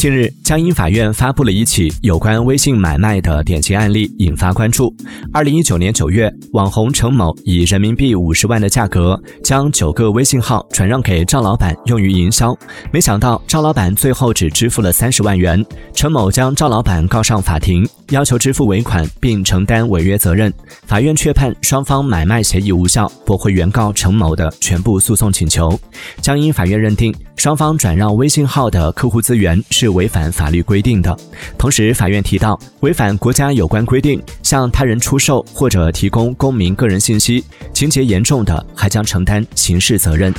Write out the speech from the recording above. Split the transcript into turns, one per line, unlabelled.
近日，江阴法院发布了一起有关微信买卖的典型案例，引发关注。二零一九年九月，网红陈某以人民币五十万的价格，将九个微信号转让给赵老板用于营销。没想到赵老板最后只支付了三十万元，陈某将赵老板告上法庭，要求支付尾款并承担违约责任。法院却判双方买卖协议无效，驳回原告陈某的全部诉讼请求。江阴法院认定，双方转让微信号的客户资源是。违反法律规定的。同时，法院提到，违反国家有关规定，向他人出售或者提供公民个人信息，情节严重的，还将承担刑事责任。